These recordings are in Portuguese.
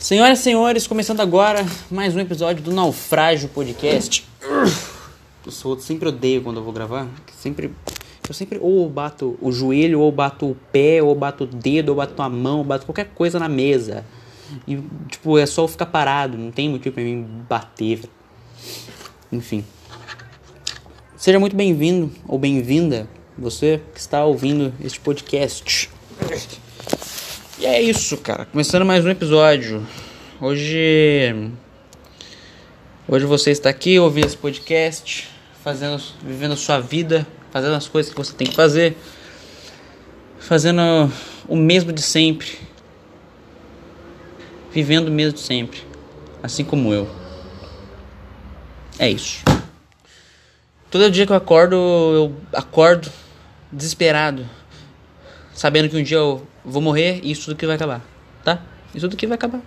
Senhoras e senhores, começando agora mais um episódio do Naufrágio Podcast. Eu sou, sempre odeio quando eu vou gravar. Sempre, eu sempre ou bato o joelho, ou bato o pé, ou bato o dedo, ou bato a mão, ou bato qualquer coisa na mesa. E, tipo, é só eu ficar parado, não tem motivo pra mim bater. Enfim. Seja muito bem-vindo ou bem-vinda, você que está ouvindo este podcast. E é isso, cara. Começando mais um episódio. Hoje. Hoje você está aqui ouvindo esse podcast, fazendo, vivendo a sua vida, fazendo as coisas que você tem que fazer, fazendo o mesmo de sempre, vivendo o mesmo de sempre, assim como eu. É isso. Todo dia que eu acordo, eu acordo desesperado, sabendo que um dia eu vou morrer e isso tudo que vai acabar, tá? Isso tudo que vai acabar.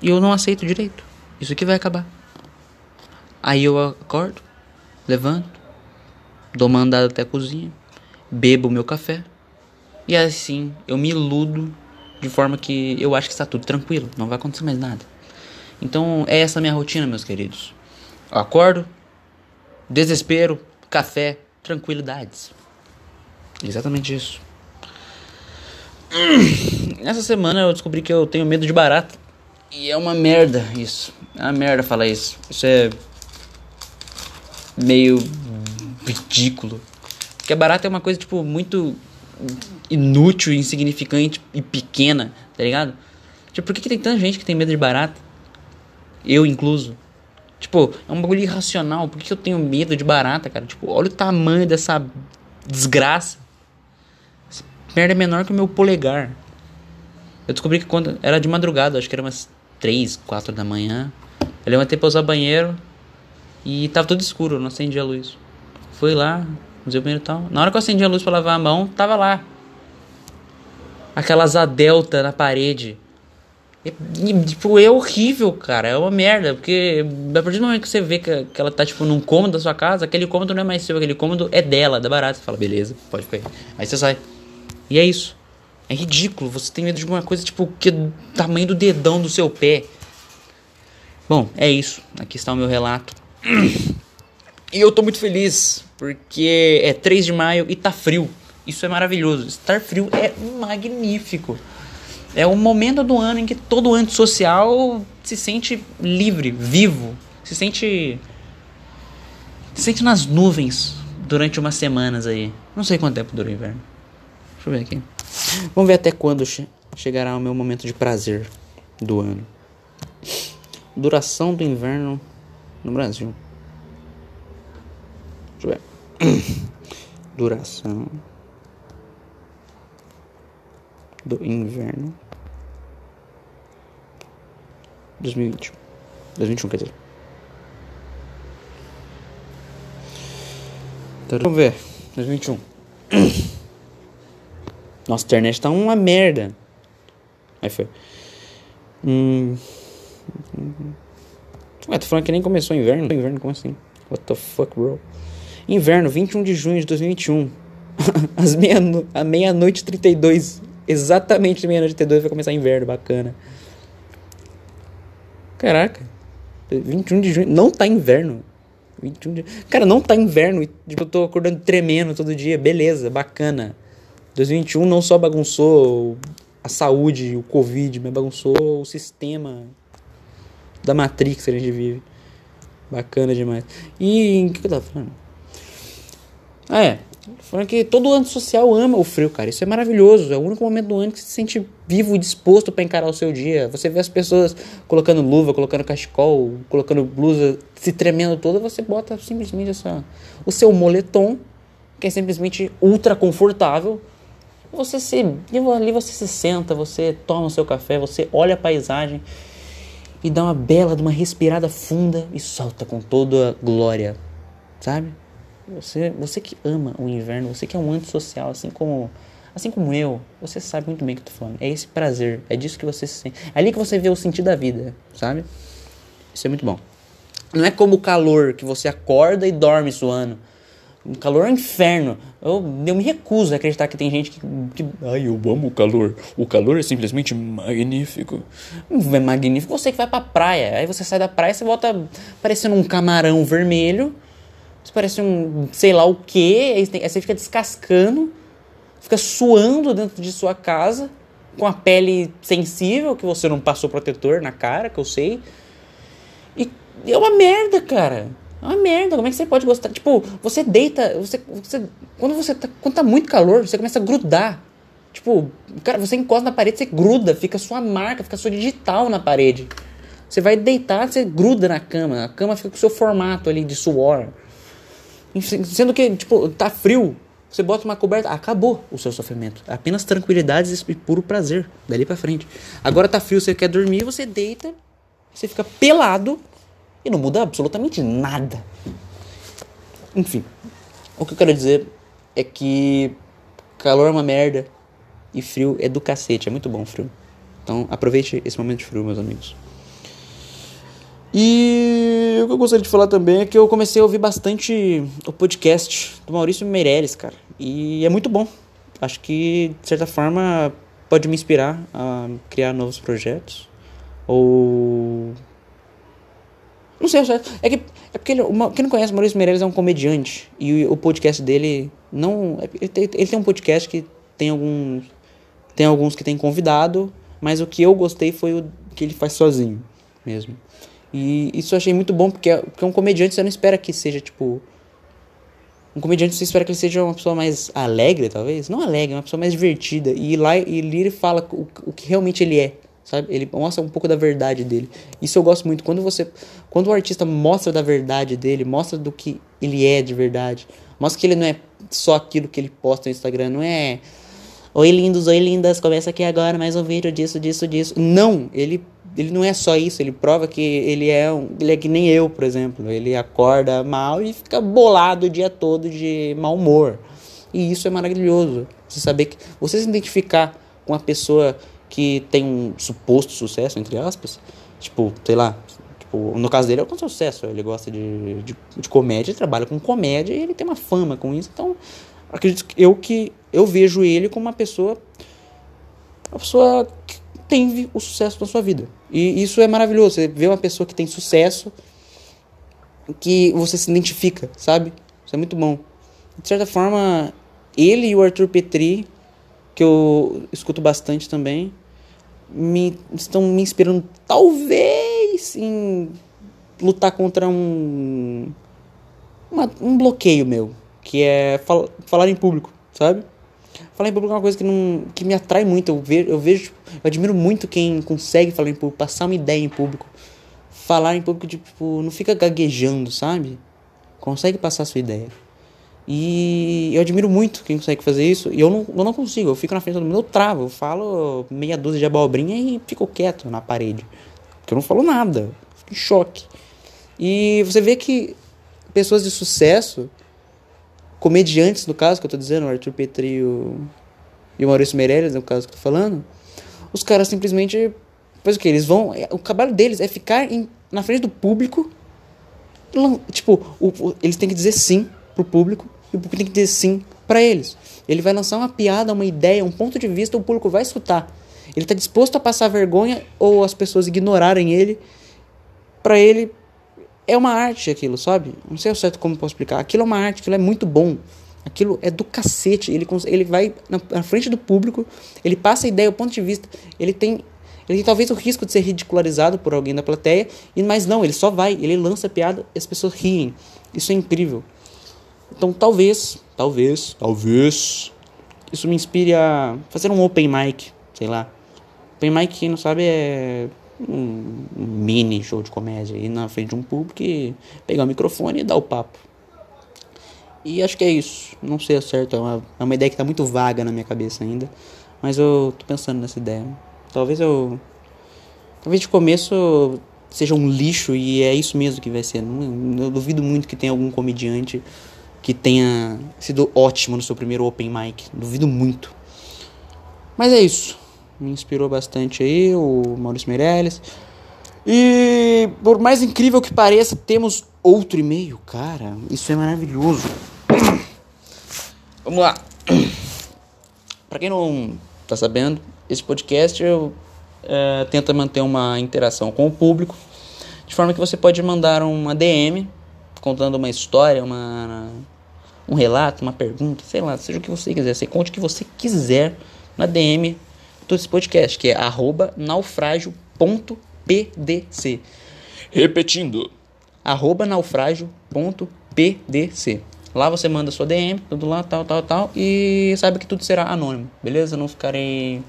E eu não aceito direito. Isso aqui vai acabar. Aí eu acordo, levanto, dou uma andada até a cozinha, bebo meu café. E assim eu me iludo de forma que eu acho que está tudo tranquilo, não vai acontecer mais nada. Então é essa minha rotina, meus queridos. Eu acordo, desespero, café, tranquilidades. Exatamente isso. Essa semana eu descobri que eu tenho medo de barata. E é uma merda isso. É uma merda falar isso. Isso é meio ridículo. Porque a barata é uma coisa, tipo, muito inútil, insignificante e pequena, tá ligado? Tipo, por que, que tem tanta gente que tem medo de barata? Eu incluso. Tipo, é um bagulho irracional. Por que, que eu tenho medo de barata, cara? Tipo, olha o tamanho dessa desgraça. Merda é menor que o meu polegar. Eu descobri que quando era de madrugada, acho que era umas 3, 4 da manhã. Eu levantei pra usar banheiro e tava tudo escuro, não acendia a luz. Fui lá, usei o banheiro e tal. Na hora que eu acendi a luz pra lavar a mão, tava lá. Aquela asa delta na parede. E, e, tipo, é horrível, cara. É uma merda. Porque a partir do momento que você vê que, que ela tá, tipo, num cômodo da sua casa, aquele cômodo não é mais seu, aquele cômodo é dela, da barata. Você fala, beleza, pode ficar aí. Aí você sai. E é isso. É ridículo. Você tem medo de alguma coisa, tipo, que tamanho do dedão do seu pé. Bom, é isso. Aqui está o meu relato. E eu tô muito feliz, porque é 3 de maio e tá frio. Isso é maravilhoso. Estar frio é magnífico. É o momento do ano em que todo antissocial se sente livre, vivo, se sente se sente nas nuvens durante umas semanas aí. Não sei quanto tempo dura o inverno. Eu ver aqui. Vamos ver até quando che chegará o meu momento de prazer do ano. Duração do inverno no Brasil. Deixa eu ver. Duração do inverno 2020. 2021, quer dizer. Então, vamos ver. 2021. Nossa, a internet tá uma merda. Aí foi. Hum. Ué, tô falando que nem começou o inverno. Inverno, como assim? What the fuck, bro? Inverno, 21 de junho de 2021. Às meia-noite meia 32. Exatamente meia-noite 32 vai começar inverno, bacana. Caraca. 21 de junho. Não tá inverno. 21 de... Cara, não tá inverno. Tipo, eu tô acordando tremendo todo dia. Beleza, bacana. 2021 não só bagunçou a saúde, o Covid, mas bagunçou o sistema da Matrix que a gente vive. Bacana demais. E o que eu tava falando? Ah, é. Falando que todo antissocial ama o frio, cara. Isso é maravilhoso. É o único momento do ano que você se sente vivo e disposto para encarar o seu dia. Você vê as pessoas colocando luva, colocando cachecol, colocando blusa, se tremendo toda. Você bota simplesmente essa, o seu moletom, que é simplesmente ultra confortável. Você se, ali você se senta, você toma o seu café, você olha a paisagem e dá uma bela uma respirada funda e solta com toda a glória, sabe? Você, você que ama o inverno, você que é um antissocial, assim como, assim como eu, você sabe muito bem o que eu tô falando. É esse prazer, é disso que você se sente. É ali que você vê o sentido da vida, sabe? Isso é muito bom. Não é como o calor que você acorda e dorme suando. Um calor é um inferno. Eu, eu me recuso a acreditar que tem gente que, que. Ai, eu amo o calor. O calor é simplesmente magnífico. É magnífico. Você que vai pra praia. Aí você sai da praia e você volta parecendo um camarão vermelho. Você parece um sei lá o que. Aí você fica descascando. Fica suando dentro de sua casa. Com a pele sensível, que você não passou protetor na cara, que eu sei. E é uma merda, cara. É uma merda, como é que você pode gostar? Tipo, você deita, você, você quando você tá, quando tá muito calor, você começa a grudar. Tipo, cara, você encosta na parede, você gruda, fica sua marca, fica sua digital na parede. Você vai deitar, você gruda na cama, a cama fica com o seu formato ali de suor. Sendo que, tipo, tá frio, você bota uma coberta, acabou o seu sofrimento. Apenas tranquilidades e puro prazer, dali para frente. Agora tá frio, você quer dormir, você deita, você fica pelado e não muda absolutamente nada. Enfim, o que eu quero dizer é que calor é uma merda e frio é do cacete, é muito bom frio. Então aproveite esse momento de frio, meus amigos. E o que eu gostaria de falar também é que eu comecei a ouvir bastante o podcast do Maurício Meirelles, cara. E é muito bom. Acho que, de certa forma, pode me inspirar a criar novos projetos. Ou não sei, é que é porque ele, uma, quem não conhece Maurício Meirelles é um comediante. E o, o podcast dele não é, ele tem, ele tem, um podcast que tem alguns tem alguns que tem convidado, mas o que eu gostei foi o que ele faz sozinho mesmo. E isso eu achei muito bom porque, porque um comediante você não espera que seja tipo um comediante você espera que ele seja uma pessoa mais alegre, talvez, não alegre, uma pessoa mais divertida. E lá e ele fala o, o que realmente ele é sabe? Ele mostra um pouco da verdade dele. Isso eu gosto muito. Quando você, quando o artista mostra da verdade dele, mostra do que ele é de verdade, mostra que ele não é só aquilo que ele posta no Instagram, não é Oi lindos, oi lindas, começa aqui agora mais um vídeo disso, disso, disso. Não, ele ele não é só isso, ele prova que ele é um, ele é que nem eu, por exemplo. Ele acorda mal e fica bolado o dia todo de mau humor. E isso é maravilhoso. Você saber que você se identificar com a pessoa que tem um suposto sucesso, entre aspas, tipo, sei lá, tipo, no caso dele é um sucesso, ele gosta de, de, de comédia, ele trabalha com comédia e ele tem uma fama com isso, então acredito que eu que eu vejo ele como uma pessoa uma pessoa que tem o sucesso na sua vida. E isso é maravilhoso, você vê uma pessoa que tem sucesso que você se identifica, sabe? Isso é muito bom. De certa forma, ele e o Arthur Petri que eu escuto bastante também, me, estão me inspirando talvez em lutar contra um uma, um bloqueio meu, que é fal, falar em público, sabe? Falar em público é uma coisa que, não, que me atrai muito. Eu vejo, eu vejo, eu admiro muito quem consegue falar em público, passar uma ideia em público. Falar em público, tipo, não fica gaguejando, sabe? Consegue passar a sua ideia. E eu admiro muito quem consegue fazer isso. E eu não, eu não consigo. Eu fico na frente do mundo, eu travo. Eu falo meia dúzia de abobrinha e fico quieto na parede. Porque eu não falo nada. Fico em choque. E você vê que pessoas de sucesso, comediantes no caso que eu tô dizendo, o Arthur Petri e o, e o Maurício Meirelles, no caso que eu tô falando, os caras simplesmente faz o que? Eles vão. É, o trabalho deles é ficar em, na frente do público. Tipo, o, eles têm que dizer sim pro público e o público tem que dizer sim para eles. Ele vai lançar uma piada, uma ideia, um ponto de vista, o público vai escutar. Ele está disposto a passar vergonha ou as pessoas ignorarem ele. Para ele é uma arte aquilo, sabe? Não sei o certo como posso explicar. Aquilo é uma arte, aquilo é muito bom. Aquilo é do cacete. Ele, ele vai na, na frente do público, ele passa a ideia, o ponto de vista. Ele tem ele tem talvez o risco de ser ridicularizado por alguém da plateia, mas não, ele só vai, ele lança a piada e as pessoas riem. Isso é incrível. Então talvez, talvez, talvez isso me inspire a fazer um open mic, sei lá. Open mic, quem não sabe, é um mini show de comédia ir na frente de um público e pegar o microfone e dar o papo. E acho que é isso. Não sei certo, é uma, é uma ideia que está muito vaga na minha cabeça ainda. Mas eu tô pensando nessa ideia. Talvez eu. Talvez de começo seja um lixo e é isso mesmo que vai ser. Eu duvido muito que tenha algum comediante que tenha sido ótimo no seu primeiro open mic. Duvido muito. Mas é isso. Me inspirou bastante aí o Maurício Meirelles. E por mais incrível que pareça, temos outro e-mail, cara. Isso é maravilhoso. Vamos lá. Pra quem não tá sabendo, esse podcast eu é, tenta manter uma interação com o público, de forma que você pode mandar uma DM contando uma história, uma, um relato, uma pergunta, sei lá, seja o que você quiser. Você conte o que você quiser na DM desse podcast, que é arroba naufrágio.pdc. Repetindo. Arroba naufrágio.pdc. Lá você manda sua DM, tudo lá, tal, tal, tal. E sabe que tudo será anônimo, beleza? Não ficarei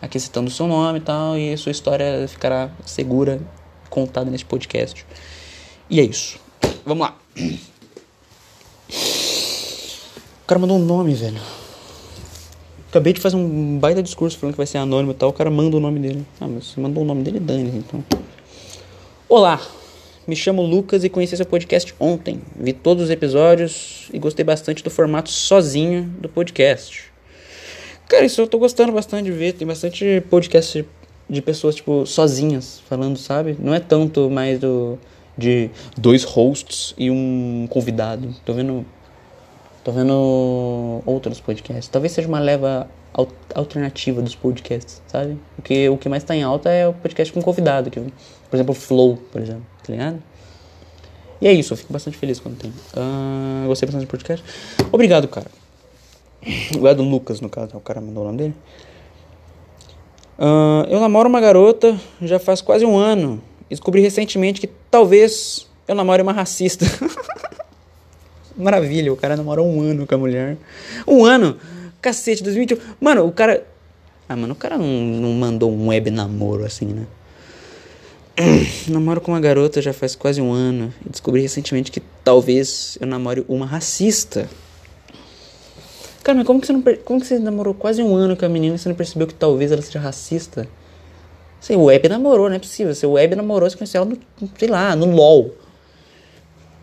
aqui citando o seu nome e tal. E sua história ficará segura, contada nesse podcast. E é isso. Vamos lá. O cara mandou um nome, velho. Acabei de fazer um baita discurso falando que vai ser anônimo e tal. O cara manda o nome dele. Ah, mas você mandou o nome dele, Dani, então. Olá, me chamo Lucas e conheci seu podcast ontem. Vi todos os episódios e gostei bastante do formato sozinho do podcast. Cara, isso eu tô gostando bastante de ver. Tem bastante podcast de pessoas, tipo, sozinhas falando, sabe? Não é tanto mais do. De dois hosts e um convidado. Tô vendo. Tô vendo outros podcasts. Talvez seja uma leva al- alternativa dos podcasts, sabe? Porque o que mais tá em alta é o podcast com convidado. Que, por exemplo, o Flow, por exemplo, tá ligado? E é isso, eu fico bastante feliz quando tem. Ah, gostei bastante do podcast. Obrigado, cara. Obrigado, Lucas, no caso. O cara mandou o nome dele. Ah, eu namoro uma garota já faz quase um ano. Descobri recentemente que talvez eu namore uma racista. Maravilha, o cara namorou um ano com a mulher. Um ano? Cacete, 2021. Mano, o cara. Ah, mano, o cara não, não mandou um web namoro assim, né? Namoro com uma garota já faz quase um ano. E descobri recentemente que talvez eu namore uma racista. Cara, mas como que você não como que você namorou quase um ano com a menina e você não percebeu que talvez ela seja racista? Sei, o web namorou, não é possível. Se o web namorou, você conheceu ela no, sei lá, no LOL.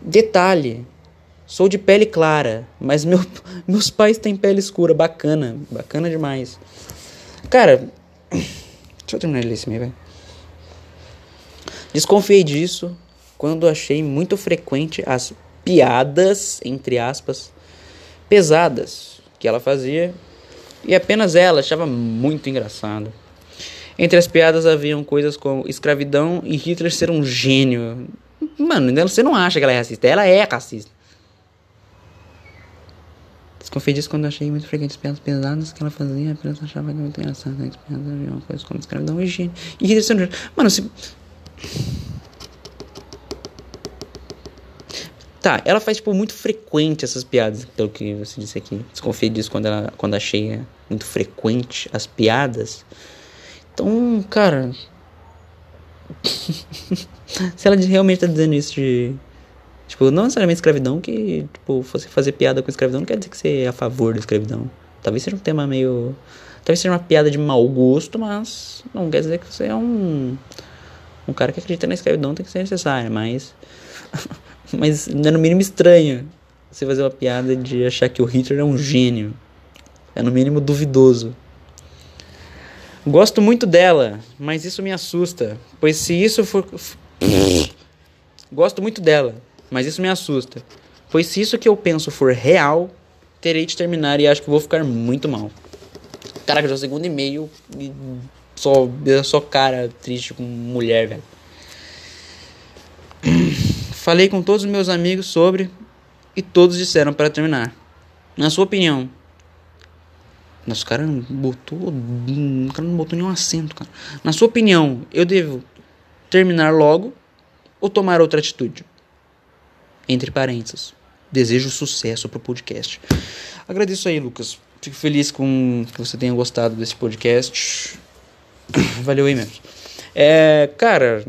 Detalhe. Sou de pele clara, mas meu, meus pais têm pele escura. Bacana. Bacana demais. Cara, deixa eu terminar de ler esse e-mail, velho. Desconfiei disso quando achei muito frequente as piadas, entre aspas, pesadas que ela fazia e apenas ela achava muito engraçado. Entre as piadas haviam coisas como escravidão e Hitler ser um gênio. Mano, você não acha que ela é racista, ela é racista. Desconfiei disso quando achei muito frequente as piadas pesadas que ela fazia, apenas achava muito engraçado. As piadas haviam coisas como escravidão e gênio. E Hitler ser um gênio. Mano, se. Tá, ela faz, tipo, muito frequente essas piadas, pelo que você disse aqui. Desconfiei disso quando, ela, quando achei é, muito frequente as piadas. Então, cara. Se ela realmente tá dizendo isso de. Tipo, não necessariamente escravidão, que, tipo, você fazer piada com escravidão não quer dizer que você é a favor da escravidão. Talvez seja um tema meio. Talvez seja uma piada de mau gosto, mas não quer dizer que você é um. Um cara que acredita na escravidão tem que ser necessário, mas. mas é no mínimo estranho você fazer uma piada de achar que o Hitler é um gênio. É no mínimo duvidoso. Gosto muito dela, mas isso me assusta, pois se isso for. Gosto muito dela, mas isso me assusta, pois se isso que eu penso for real, terei de terminar e acho que vou ficar muito mal. Caraca, já é o segundo e-mail e só, só cara triste com mulher, velho. Falei com todos os meus amigos sobre e todos disseram para terminar. Na sua opinião, nossa, o cara botou. O cara não botou nenhum acento, cara. Na sua opinião, eu devo terminar logo ou tomar outra atitude? Entre parênteses. Desejo sucesso pro podcast. Agradeço aí, Lucas. Fico feliz com que você tenha gostado desse podcast. Valeu aí mesmo. É, cara.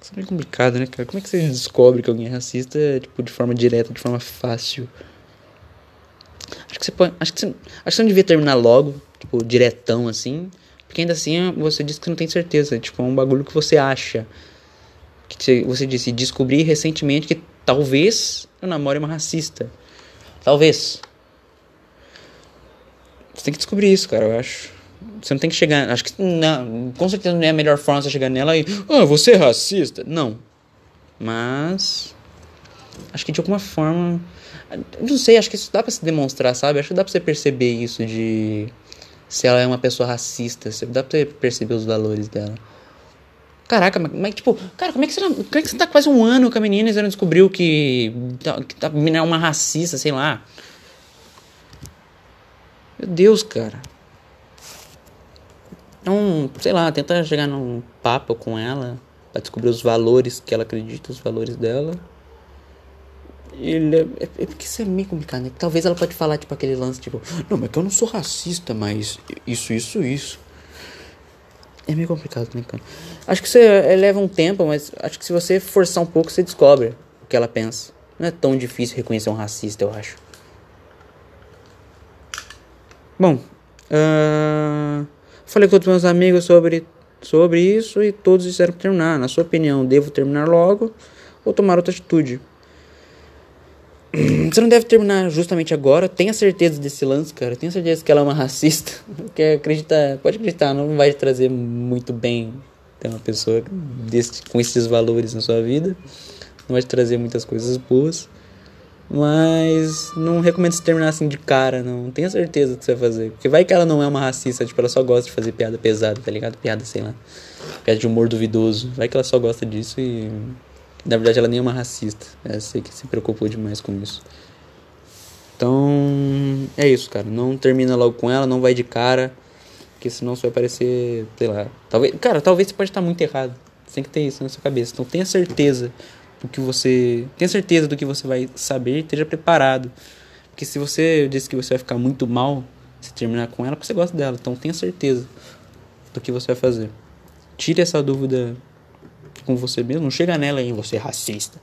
Isso é meio complicado, né, cara? Como é que você descobre que alguém é racista, tipo, de forma direta, de forma fácil? Acho que você pode, acho que você, acho que você não devia terminar logo, tipo, diretão assim, porque ainda assim você diz que não tem certeza, tipo, é um bagulho que você acha. Que você, disse, descobri recentemente que talvez eu namore uma racista. Talvez. Você tem que descobrir isso, cara, eu acho. Você não tem que chegar. Acho que. Não, com certeza não é a melhor forma você chegar nela e. Ah, você é racista? Não. Mas. Acho que de alguma forma. Não sei, acho que isso dá pra se demonstrar, sabe? Acho que dá pra você perceber isso de. Se ela é uma pessoa racista, dá pra você perceber os valores dela. Caraca, mas, tipo, cara, como é que você, como é que você tá quase um ano com a menina e você não descobriu que, que a menina é uma racista, sei lá? Meu Deus, cara. Então, sei lá, tenta chegar num papo com ela para descobrir os valores que ela acredita, os valores dela. Ele é, é, é, porque isso é meio complicado, né? Talvez ela pode falar, tipo, aquele lance, tipo, não, mas que eu não sou racista, mas isso, isso, isso. É meio complicado, né, cara? Acho que você leva um tempo, mas acho que se você forçar um pouco, você descobre o que ela pensa. Não é tão difícil reconhecer um racista, eu acho. Bom, uh, falei com todos meus amigos sobre, sobre isso e todos disseram terminar. Na sua opinião, devo terminar logo ou tomar outra atitude? Você não deve terminar justamente agora. Tenha certeza desse lance, cara. Tenha certeza que ela é uma racista. Porque acredita, pode acreditar, não vai trazer muito bem ter uma pessoa desse, com esses valores na sua vida. Não vai te trazer muitas coisas boas. Mas não recomendo você terminar assim de cara, não. Tenha certeza do que você vai fazer. Porque vai que ela não é uma racista, tipo, ela só gosta de fazer piada pesada, tá ligado? Piada, sei lá. Piada de humor duvidoso. Vai que ela só gosta disso e. Na verdade, ela nem é uma racista. É, sei que se preocupou demais com isso. Então. É isso, cara. Não termina logo com ela, não vai de cara. Porque senão você vai parecer. Sei lá. Talvez. Cara, talvez você pode estar muito errado. Você tem que ter isso na sua cabeça. Então tenha certeza do que você. Tenha certeza do que você vai saber e esteja preparado. Porque se você disse que você vai ficar muito mal se terminar com ela, porque você gosta dela. Então tenha certeza do que você vai fazer. Tire essa dúvida com você mesmo. Não chega nela em você é racista.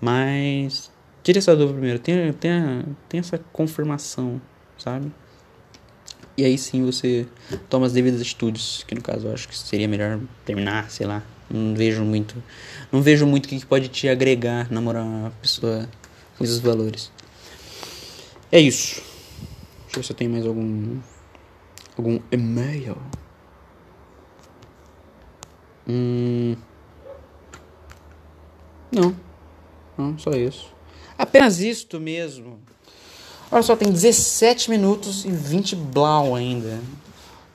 Mas tire essa dúvida primeiro. Tenha, tenha, tenha essa confirmação, sabe? E aí sim você toma as devidas atitudes. Que no caso eu acho que seria melhor terminar, sei lá. Não vejo muito. Não vejo muito o que pode te agregar namorar uma pessoa com esses valores. É isso. Deixa eu ver se eu tenho mais algum. Algum e-mail. Hum. Não. Não, só isso. Apenas isto mesmo. Olha só, tem 17 minutos e 20 blau ainda.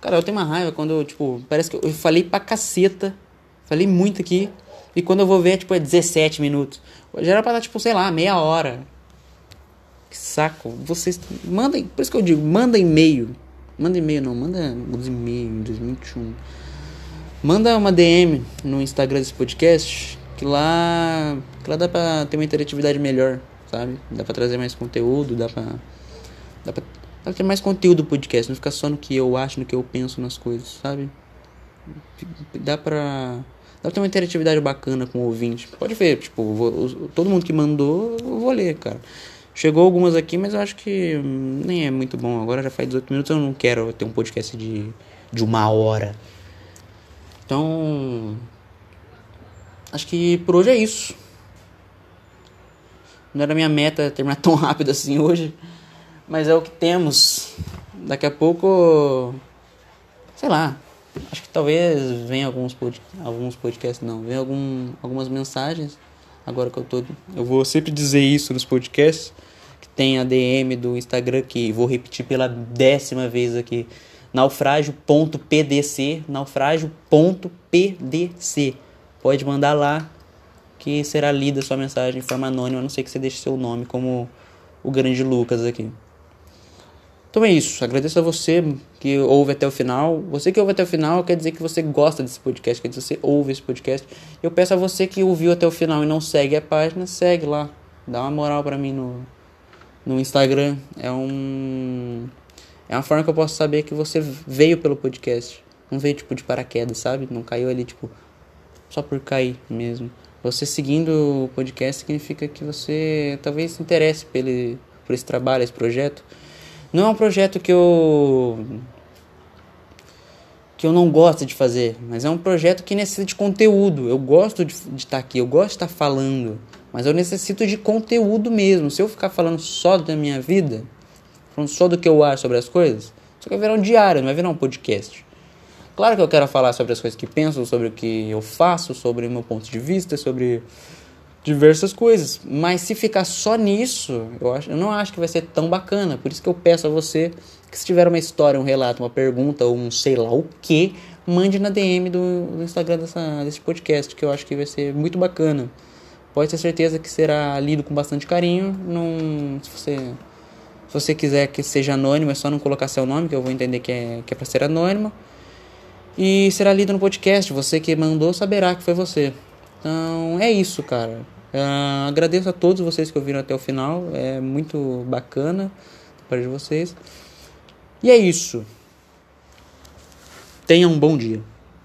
Cara, eu tenho uma raiva quando eu, tipo, parece que eu falei pra caceta Falei muito aqui. E quando eu vou ver, tipo, é 17 minutos. Já era pra dar, tipo, sei lá, meia hora. Que saco. Vocês. Mandem. Por isso que eu digo, manda e-mail. Manda e-mail, não. Manda os e-mails em 2021. Manda uma DM no Instagram desse podcast. Que lá. Que lá dá pra ter uma interatividade melhor, sabe? Dá pra trazer mais conteúdo, dá pra. Dá pra, dá pra ter mais conteúdo do podcast. Não ficar só no que eu acho, no que eu penso nas coisas, sabe? Dá pra Dá pra ter uma interatividade bacana com o ouvinte. Pode ver, tipo, vou, todo mundo que mandou, eu vou ler, cara. Chegou algumas aqui, mas eu acho que nem é muito bom. Agora já faz 18 minutos, eu não quero ter um podcast de, de uma hora. Então. Acho que por hoje é isso. Não era minha meta terminar tão rápido assim hoje. Mas é o que temos. Daqui a pouco. Sei lá. Acho que talvez venha alguns, pod, alguns podcasts, não, venha algum, algumas mensagens. Agora que eu tô. Eu vou sempre dizer isso nos podcasts. Que tem a DM do Instagram, que vou repetir pela décima vez aqui. Naufrágio.pdc. Naufrágio.pdc. Pode mandar lá que será lida sua mensagem de forma anônima, a não ser que você deixe seu nome como o grande Lucas aqui. Então é isso. Agradeço a você que ouve até o final. Você que ouve até o final quer dizer que você gosta desse podcast, quer dizer que você ouve esse podcast. Eu peço a você que ouviu até o final e não segue a página, segue lá. Dá uma moral para mim no, no Instagram. É um é uma forma que eu posso saber que você veio pelo podcast. Não veio tipo de paraquedas, sabe? Não caiu ali tipo só por cair mesmo. Você seguindo o podcast significa que você talvez se interesse pelo, por esse trabalho, esse projeto. Não é um projeto que eu que eu não gosto de fazer, mas é um projeto que necessita de conteúdo. Eu gosto de, estar aqui, eu gosto de estar falando, mas eu necessito de conteúdo mesmo. Se eu ficar falando só da minha vida, falando só do que eu acho sobre as coisas, isso vai virar um diário, não vai virar um podcast. Claro que eu quero falar sobre as coisas que penso, sobre o que eu faço, sobre o meu ponto de vista, sobre diversas coisas. Mas se ficar só nisso, eu, acho, eu não acho que vai ser tão bacana. Por isso que eu peço a você que se tiver uma história, um relato, uma pergunta ou um sei lá o que, mande na DM do, do Instagram dessa, desse podcast, que eu acho que vai ser muito bacana. Pode ter certeza que será lido com bastante carinho. Não, se você se você quiser que seja anônimo, é só não colocar seu nome, que eu vou entender que é, que é para ser anônimo. E será lido no podcast. Você que mandou saberá que foi você. Então é isso, cara. Uh, agradeço a todos vocês que ouviram até o final. É muito bacana para de vocês. E é isso. Tenha um bom dia.